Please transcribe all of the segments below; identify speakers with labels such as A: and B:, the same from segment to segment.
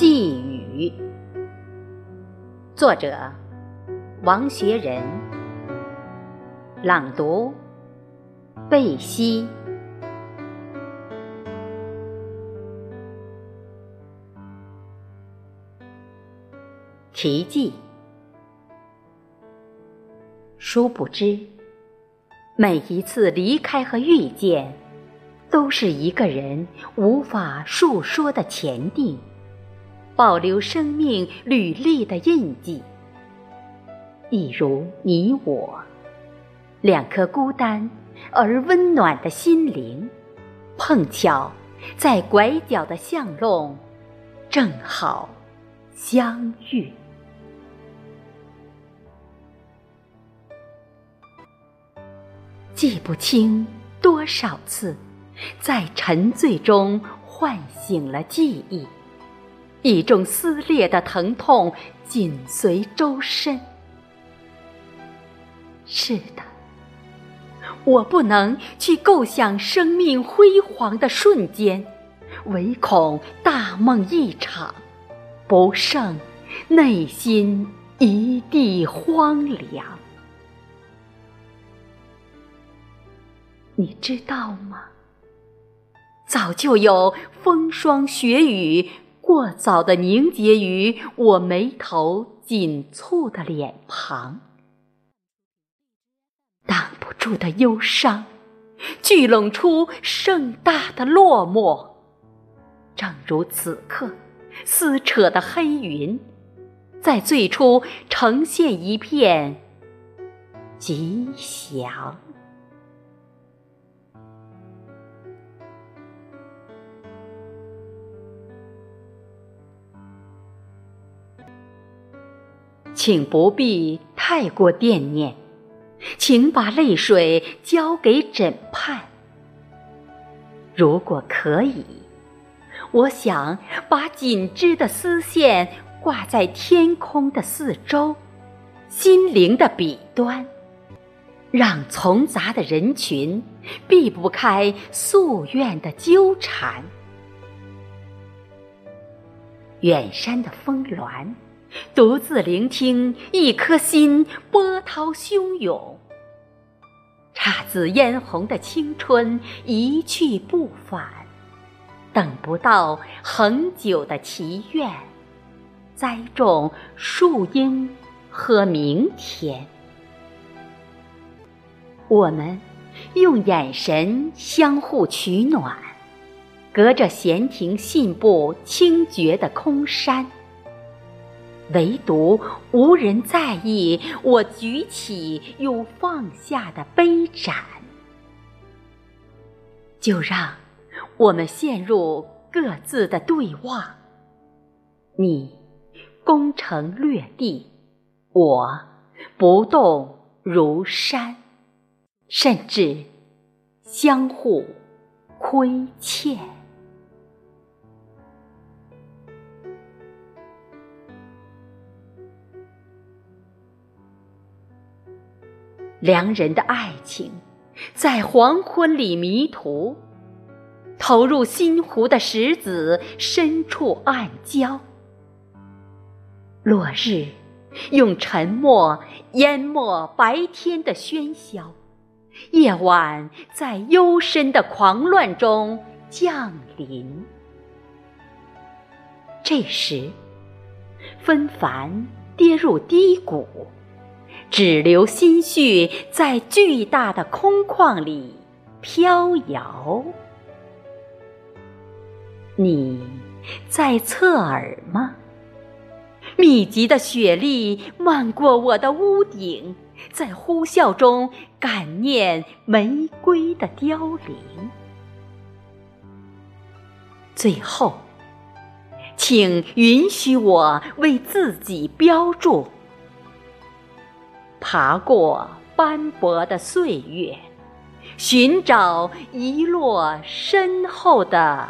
A: 寄语，作者王学仁，朗读贝西。题记：殊不知，每一次离开和遇见。都是一个人无法述说的前定，保留生命履历的印记。一如你我，两颗孤单而温暖的心灵，碰巧在拐角的巷弄，正好相遇。记不清多少次。在沉醉中唤醒了记忆，一种撕裂的疼痛紧随周身。是的，我不能去构想生命辉煌的瞬间，唯恐大梦一场，不胜内心一地荒凉。你知道吗？早就有风霜雪雨，过早的凝结于我眉头紧蹙的脸庞，挡不住的忧伤，聚拢出盛大的落寞。正如此刻，撕扯的黑云，在最初呈现一片吉祥。请不必太过惦念，请把泪水交给枕畔。如果可以，我想把紧织的丝线挂在天空的四周，心灵的彼端，让嘈杂的人群避不开夙愿的纠缠。远山的峰峦。独自聆听一颗心波涛汹涌，姹紫嫣红的青春一去不返，等不到恒久的祈愿，栽种树荫和明天。我们用眼神相互取暖，隔着闲庭信步清绝的空山。唯独无人在意我举起又放下的杯盏，就让我们陷入各自的对望。你攻城略地，我不动如山，甚至相互亏欠。良人的爱情，在黄昏里迷途，投入新湖的石子深处暗礁。落日用沉默淹没白天的喧嚣，夜晚在幽深的狂乱中降临。这时，纷繁跌入低谷。只留心绪在巨大的空旷里飘摇。你在侧耳吗？密集的雪粒漫过我的屋顶，在呼啸中感念玫瑰的凋零。最后，请允许我为自己标注。爬过斑驳的岁月，寻找遗落身后的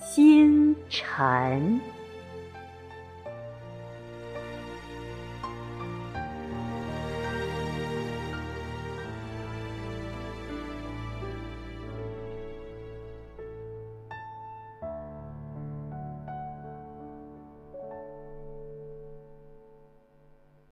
A: 星辰。